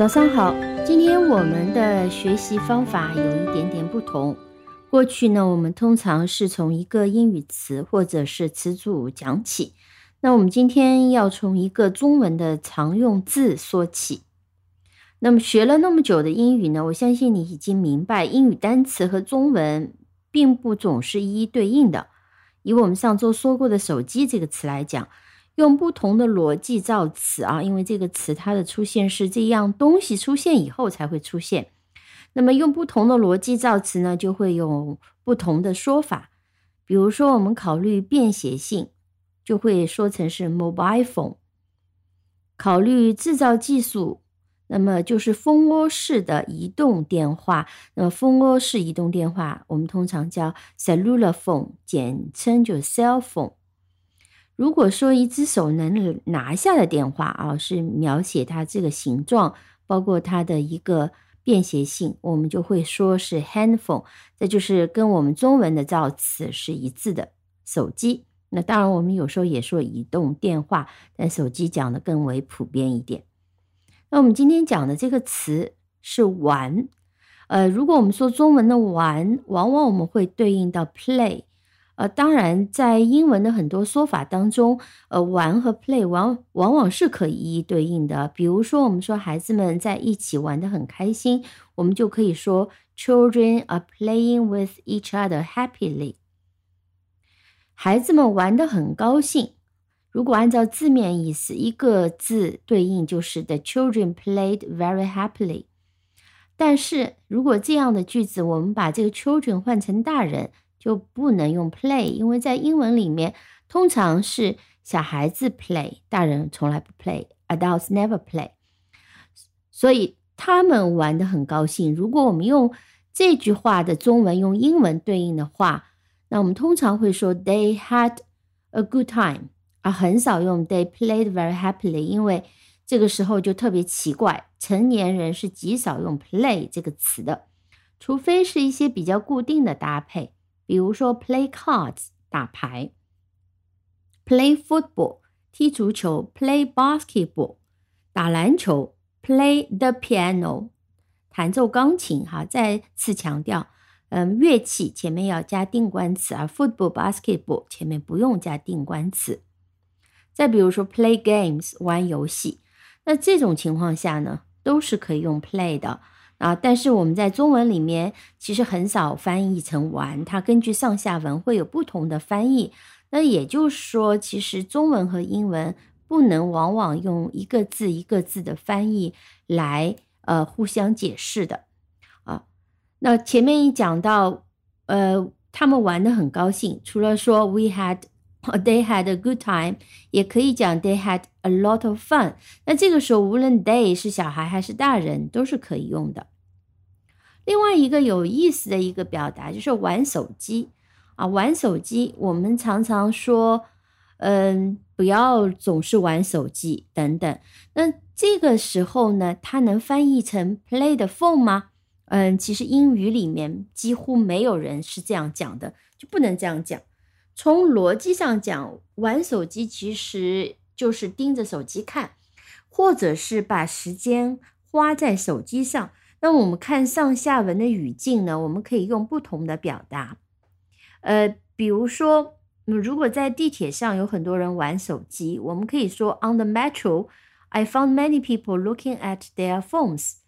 早上好，今天我们的学习方法有一点点不同。过去呢，我们通常是从一个英语词或者是词组讲起。那我们今天要从一个中文的常用字说起。那么学了那么久的英语呢，我相信你已经明白，英语单词和中文并不总是一一对应的。以我们上周说过的“手机”这个词来讲。用不同的逻辑造词啊，因为这个词它的出现是这样东西出现以后才会出现。那么用不同的逻辑造词呢，就会有不同的说法。比如说，我们考虑便携性，就会说成是 mobile phone。考虑制造技术，那么就是蜂窝式的移动电话。那么蜂窝式移动电话，我们通常叫 cellular phone，简称就是 cell phone。如果说一只手能拿下的电话啊，是描写它这个形状，包括它的一个便携性，我们就会说是 handphone。这就是跟我们中文的造词是一致的手机。那当然，我们有时候也说移动电话，但手机讲的更为普遍一点。那我们今天讲的这个词是玩。呃，如果我们说中文的玩，往往我们会对应到 play。呃，当然，在英文的很多说法当中，呃，玩和 play 往往往是可以一一对应的。比如说，我们说孩子们在一起玩的很开心，我们就可以说 Children are playing with each other happily。孩子们玩的很高兴。如果按照字面意思，一个字对应就是 The children played very happily。但是如果这样的句子，我们把这个 children 换成大人。就不能用 play，因为在英文里面通常是小孩子 play，大人从来不 play，adults never play，所以他们玩的很高兴。如果我们用这句话的中文用英文对应的话，那我们通常会说 they had a good time，而很少用 they played very happily，因为这个时候就特别奇怪，成年人是极少用 play 这个词的，除非是一些比较固定的搭配。比如说，play cards 打牌，play football 踢足球，play basketball 打篮球，play the piano 弹奏钢琴。哈，再次强调，嗯，乐器前面要加定冠词，而 football、basketball 前面不用加定冠词。再比如说，play games 玩游戏，那这种情况下呢，都是可以用 play 的。啊，但是我们在中文里面其实很少翻译成玩，它根据上下文会有不同的翻译。那也就是说，其实中文和英文不能往往用一个字一个字的翻译来呃互相解释的啊。那前面一讲到，呃，他们玩的很高兴，除了说 we had they had a good time，也可以讲 they had a lot of fun。那这个时候无论 they 是小孩还是大人都是可以用的。另外一个有意思的一个表达就是玩手机啊，玩手机。我们常常说，嗯，不要总是玩手机等等。那这个时候呢，它能翻译成 play the phone 吗？嗯，其实英语里面几乎没有人是这样讲的，就不能这样讲。从逻辑上讲，玩手机其实就是盯着手机看，或者是把时间花在手机上。那我们看上下文的语境呢？我们可以用不同的表达，呃，比如说，如果在地铁上有很多人玩手机，我们可以说，On the metro, I found many people looking at their phones.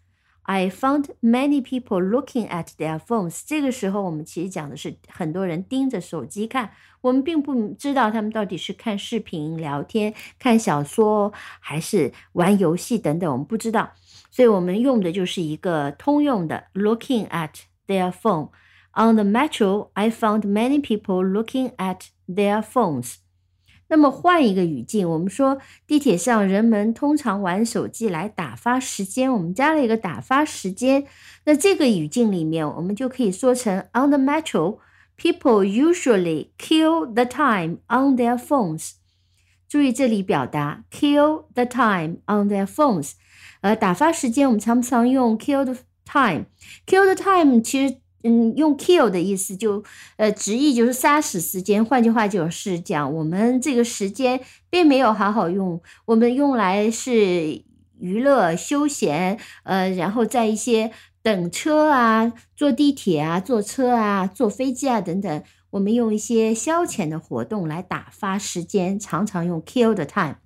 I found many people looking at their phones. 这个时候，我们其实讲的是很多人盯着手机看，我们并不知道他们到底是看视频、聊天、看小说，还是玩游戏等等，我们不知道。所以我们用的就是一个通用的 looking at their phone. On the metro, I found many people looking at their phones. 那么换一个语境，我们说地铁上人们通常玩手机来打发时间，我们加了一个打发时间。那这个语境里面，我们就可以说成 On the metro, people usually kill the time on their phones. 注意这里表达 kill the time on their phones。呃，打发时间，我们常不常用 kill the time？kill the time 其实，嗯，用 kill 的意思就，呃，直译就是杀死时间。换句话就是讲，我们这个时间并没有好好用，我们用来是娱乐休闲，呃，然后在一些等车啊、坐地铁啊、坐车啊、坐飞机啊等等，我们用一些消遣的活动来打发时间，常常用 kill the time。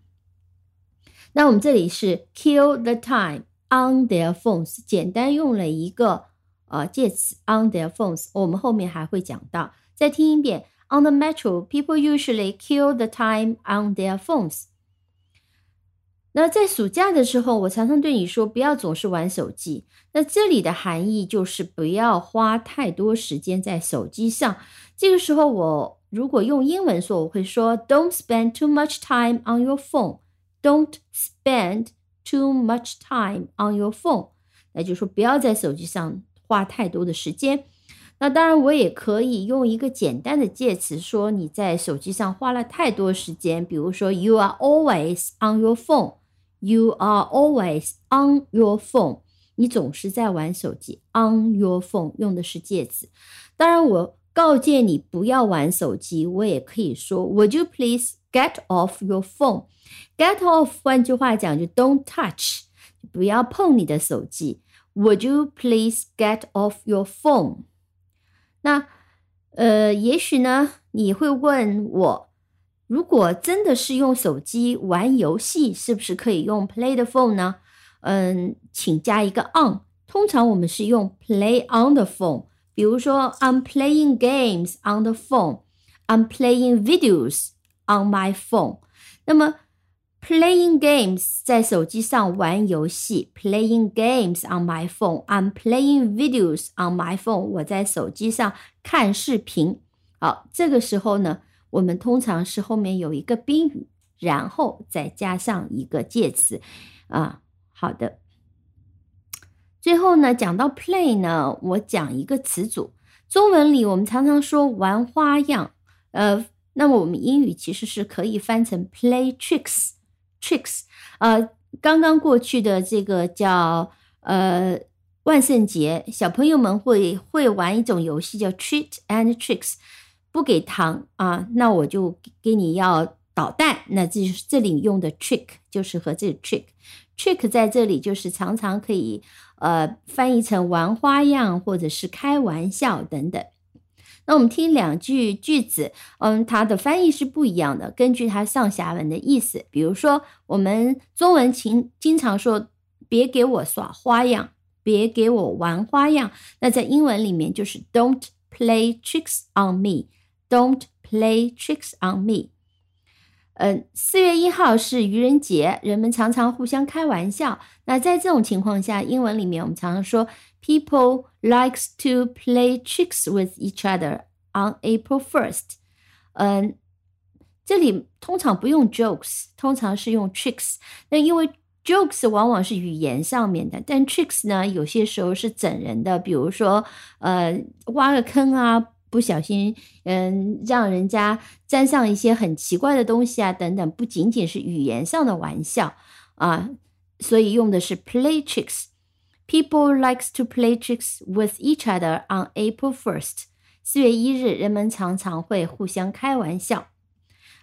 那我们这里是 kill the time on their phones，简单用了一个呃介词 on their phones，我们后面还会讲到。再听一遍，on the metro people usually kill the time on their phones。那在暑假的时候，我常常对你说，不要总是玩手机。那这里的含义就是不要花太多时间在手机上。这个时候，我如果用英文说，我会说，Don't spend too much time on your phone。Don't spend too much time on your phone，那就说不要在手机上花太多的时间。那当然，我也可以用一个简单的介词说你在手机上花了太多时间，比如说 You are always on your phone。You are always on your phone。你总是在玩手机。On your phone 用的是介词。当然，我告诫你不要玩手机，我也可以说 Would you please get off your phone？Get off，换句话讲就 Don't touch，不要碰你的手机。Would you please get off your phone？那呃，也许呢，你会问我，如果真的是用手机玩游戏，是不是可以用 play the phone 呢？嗯，请加一个 on。通常我们是用 play on the phone，比如说 I'm playing games on the phone，I'm playing videos on my phone。那么 Playing games 在手机上玩游戏，Playing games on my phone. I'm playing videos on my phone. 我在手机上看视频。好，这个时候呢，我们通常是后面有一个宾语，然后再加上一个介词。啊，好的。最后呢，讲到 play 呢，我讲一个词组。中文里我们常常说玩花样，呃，那么我们英语其实是可以翻成 play tricks。Tricks，呃，刚刚过去的这个叫呃万圣节，小朋友们会会玩一种游戏叫 Treat and Tricks，不给糖啊，那我就给你要捣蛋，那这是这里用的 Trick，就是和这个 Trick，Trick 在这里就是常常可以呃翻译成玩花样或者是开玩笑等等。那我们听两句句子，嗯，它的翻译是不一样的，根据它上下文的意思。比如说，我们中文经经常说“别给我耍花样，别给我玩花样”，那在英文里面就是 “Don't play tricks on me Don't play tricks on me”。嗯，四月一号是愚人节，人们常常互相开玩笑。那在这种情况下，英文里面我们常常说。People likes to play tricks with each other on April first。嗯，这里通常不用 jokes，通常是用 tricks。那因为 jokes 往往是语言上面的，但 tricks 呢，有些时候是整人的。比如说，呃，挖个坑啊，不小心，嗯，让人家沾上一些很奇怪的东西啊，等等，不仅仅是语言上的玩笑啊，所以用的是 play tricks。People likes to play tricks with each other on April first。四月一日，人们常常会互相开玩笑。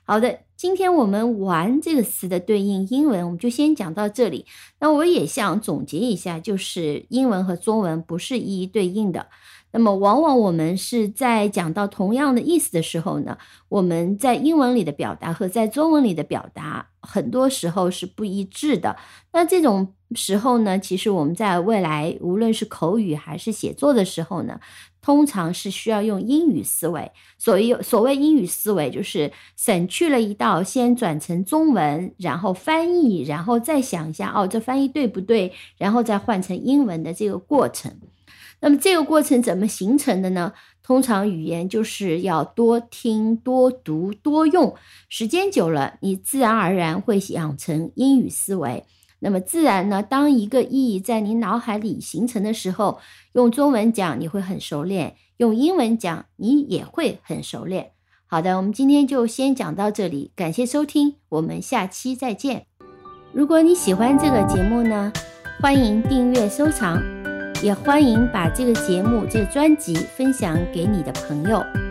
好的，今天我们“玩”这个词的对应英文，我们就先讲到这里。那我也想总结一下，就是英文和中文不是一一对应的。那么，往往我们是在讲到同样的意思的时候呢，我们在英文里的表达和在中文里的表达，很多时候是不一致的。那这种时候呢，其实我们在未来无论是口语还是写作的时候呢，通常是需要用英语思维。所谓所谓英语思维，就是省去了一道先转成中文，然后翻译，然后再想一下哦，这翻译对不对，然后再换成英文的这个过程。那么这个过程怎么形成的呢？通常语言就是要多听、多读、多用，时间久了，你自然而然会养成英语思维。那么自然呢，当一个意义在你脑海里形成的时候，用中文讲你会很熟练，用英文讲你也会很熟练。好的，我们今天就先讲到这里，感谢收听，我们下期再见。如果你喜欢这个节目呢，欢迎订阅收藏。也欢迎把这个节目、这个专辑分享给你的朋友。